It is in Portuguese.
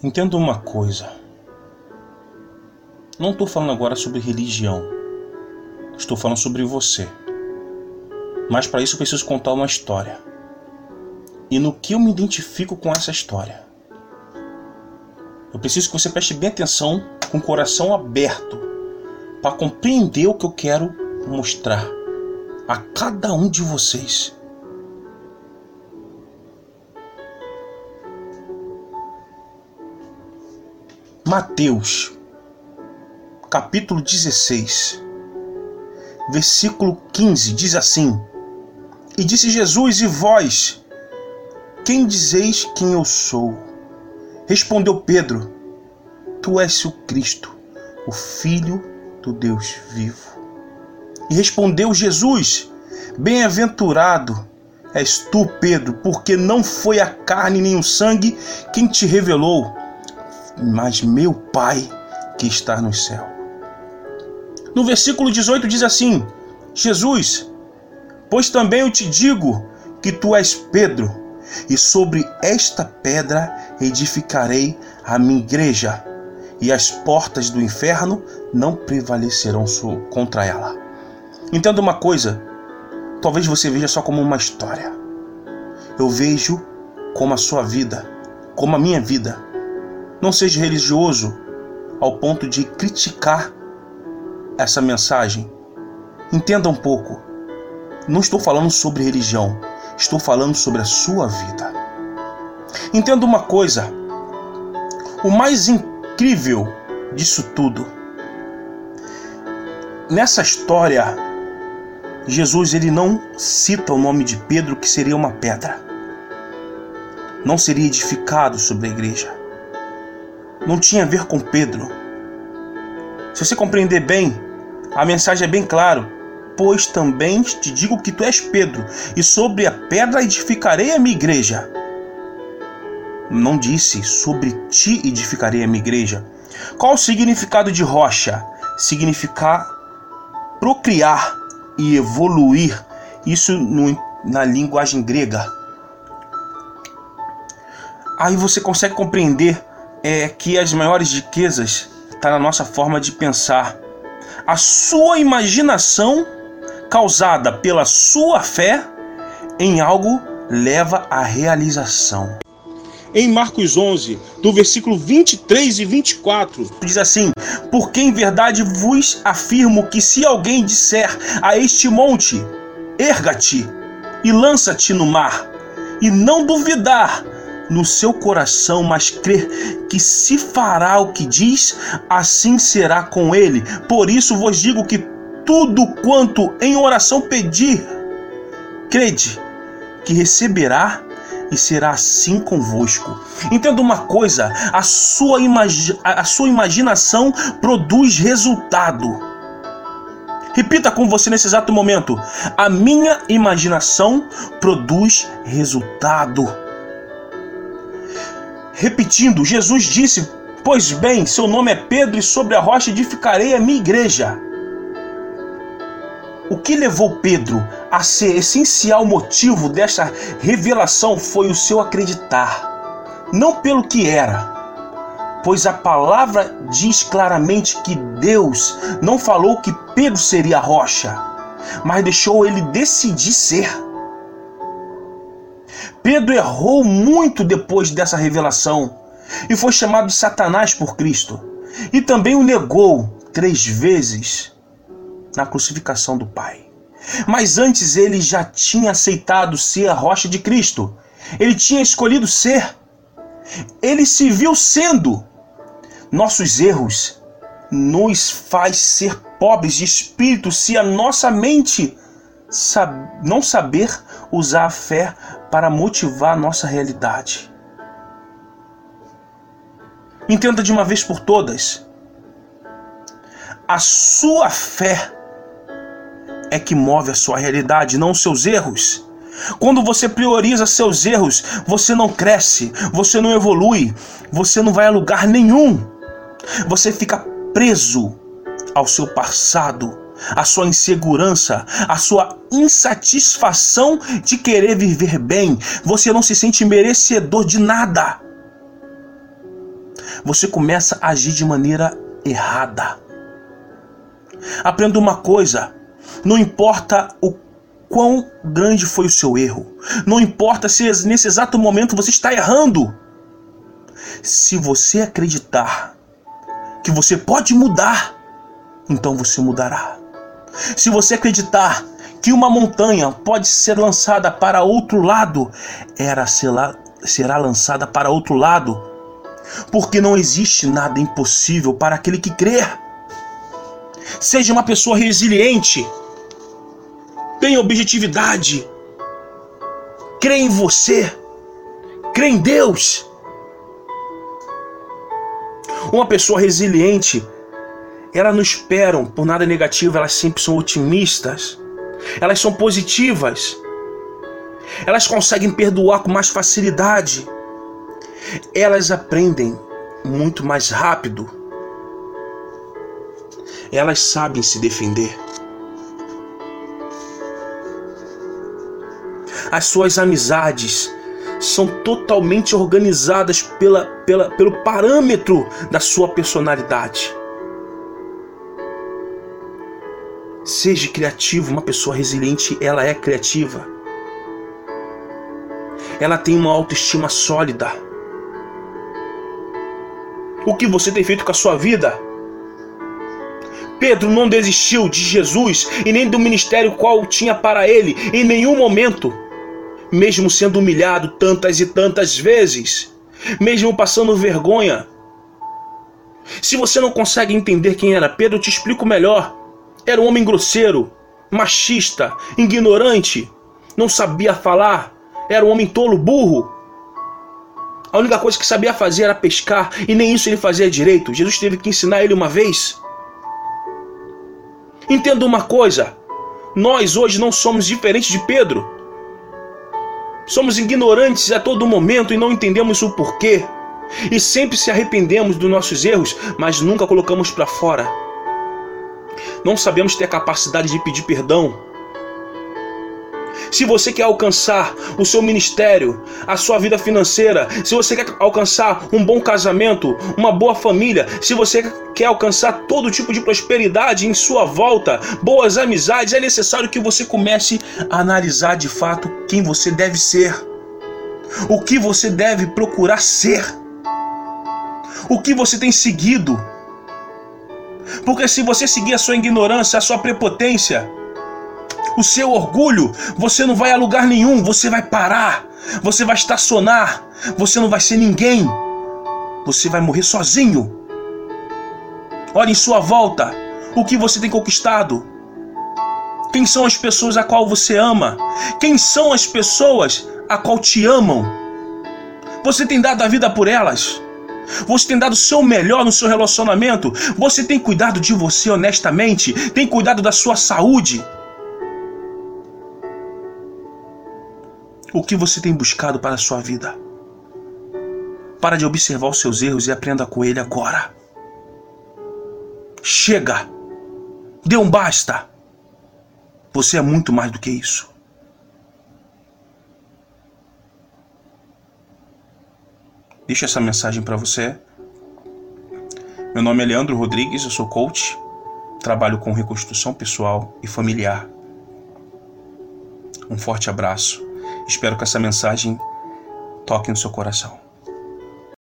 Entenda uma coisa. Não estou falando agora sobre religião. Estou falando sobre você. Mas para isso preciso contar uma história. E no que eu me identifico com essa história? Eu preciso que você preste bem atenção, com o coração aberto, para compreender o que eu quero mostrar a cada um de vocês. Mateus, capítulo 16, versículo 15, diz assim: E disse Jesus: E vós, quem dizeis quem eu sou? Respondeu Pedro: Tu és o Cristo, o Filho do Deus vivo. E respondeu Jesus: Bem-aventurado és tu, Pedro, porque não foi a carne nem o sangue quem te revelou mas meu Pai que está no céu. No versículo 18 diz assim: Jesus, pois também eu te digo que tu és Pedro, e sobre esta pedra edificarei a minha igreja, e as portas do inferno não prevalecerão contra ela. Entenda uma coisa, talvez você veja só como uma história. Eu vejo como a sua vida, como a minha vida não seja religioso ao ponto de criticar essa mensagem. Entenda um pouco. Não estou falando sobre religião, estou falando sobre a sua vida. Entenda uma coisa: o mais incrível disso tudo, nessa história, Jesus ele não cita o nome de Pedro, que seria uma pedra. Não seria edificado sobre a igreja não tinha a ver com Pedro. Se você compreender bem, a mensagem é bem clara. Pois também te digo que tu és Pedro, e sobre a pedra edificarei a minha igreja. Não disse sobre ti edificarei a minha igreja. Qual o significado de rocha? Significar procriar e evoluir. Isso no, na linguagem grega. Aí você consegue compreender é que as maiores riquezas está na nossa forma de pensar. A sua imaginação, causada pela sua fé em algo, leva à realização. Em Marcos 11, do versículo 23 e 24, diz assim: Porque em verdade vos afirmo que se alguém disser a este monte, erga-te e lança-te no mar, e não duvidar, no seu coração, mas crer que se fará o que diz, assim será com ele. Por isso vos digo que tudo quanto em oração pedir, crede que receberá e será assim convosco. Entenda uma coisa: a sua, imagi a sua imaginação produz resultado. Repita com você nesse exato momento: a minha imaginação produz resultado. Repetindo, Jesus disse: Pois bem, seu nome é Pedro, e sobre a rocha edificarei a minha igreja. O que levou Pedro a ser essencial motivo desta revelação foi o seu acreditar, não pelo que era, pois a palavra diz claramente que Deus não falou que Pedro seria a rocha, mas deixou ele decidir ser. Pedro errou muito depois dessa revelação e foi chamado Satanás por Cristo. E também o negou três vezes na crucificação do Pai. Mas antes ele já tinha aceitado ser a rocha de Cristo. Ele tinha escolhido ser. Ele se viu sendo. Nossos erros nos faz ser pobres de espírito se a nossa mente não saber usar a fé para motivar a nossa realidade. Entenda de uma vez por todas: a sua fé é que move a sua realidade, não os seus erros. Quando você prioriza seus erros, você não cresce, você não evolui, você não vai a lugar nenhum. Você fica preso ao seu passado a sua insegurança, a sua insatisfação de querer viver bem. Você não se sente merecedor de nada. você começa a agir de maneira errada. Aprenda uma coisa: não importa o quão grande foi o seu erro, não importa se nesse exato momento você está errando. Se você acreditar que você pode mudar, então você mudará. Se você acreditar que uma montanha pode ser lançada para outro lado, ela será lançada para outro lado, porque não existe nada impossível para aquele que crer. Seja uma pessoa resiliente, tenha objetividade, crê em você, crê em Deus. Uma pessoa resiliente, elas não esperam por nada negativo, elas sempre são otimistas, elas são positivas, elas conseguem perdoar com mais facilidade, elas aprendem muito mais rápido, elas sabem se defender. As suas amizades são totalmente organizadas pela, pela, pelo parâmetro da sua personalidade. Seja criativo, uma pessoa resiliente, ela é criativa. Ela tem uma autoestima sólida. O que você tem feito com a sua vida? Pedro não desistiu de Jesus e nem do ministério qual tinha para ele em nenhum momento mesmo sendo humilhado tantas e tantas vezes, mesmo passando vergonha. Se você não consegue entender quem era Pedro, eu te explico melhor. Era um homem grosseiro, machista, ignorante, não sabia falar, era um homem tolo, burro. A única coisa que sabia fazer era pescar, e nem isso ele fazia direito. Jesus teve que ensinar ele uma vez. Entenda uma coisa: nós hoje não somos diferentes de Pedro. Somos ignorantes a todo momento e não entendemos o porquê. E sempre se arrependemos dos nossos erros, mas nunca colocamos para fora. Não sabemos ter a capacidade de pedir perdão. Se você quer alcançar o seu ministério, a sua vida financeira, se você quer alcançar um bom casamento, uma boa família, se você quer alcançar todo tipo de prosperidade em sua volta, boas amizades, é necessário que você comece a analisar de fato quem você deve ser, o que você deve procurar ser, o que você tem seguido. Porque se você seguir a sua ignorância, a sua prepotência, o seu orgulho, você não vai a lugar nenhum, você vai parar, você vai estacionar, você não vai ser ninguém, você vai morrer sozinho. Olhe em sua volta, o que você tem conquistado. Quem são as pessoas a qual você ama? Quem são as pessoas a qual te amam? Você tem dado a vida por elas? Você tem dado o seu melhor no seu relacionamento? Você tem cuidado de você honestamente? Tem cuidado da sua saúde? O que você tem buscado para a sua vida? Para de observar os seus erros e aprenda com ele agora. Chega! Dê um basta! Você é muito mais do que isso. Deixa essa mensagem para você. Meu nome é Leandro Rodrigues, eu sou coach, trabalho com reconstrução pessoal e familiar. Um forte abraço Espero que essa mensagem toque no seu coração.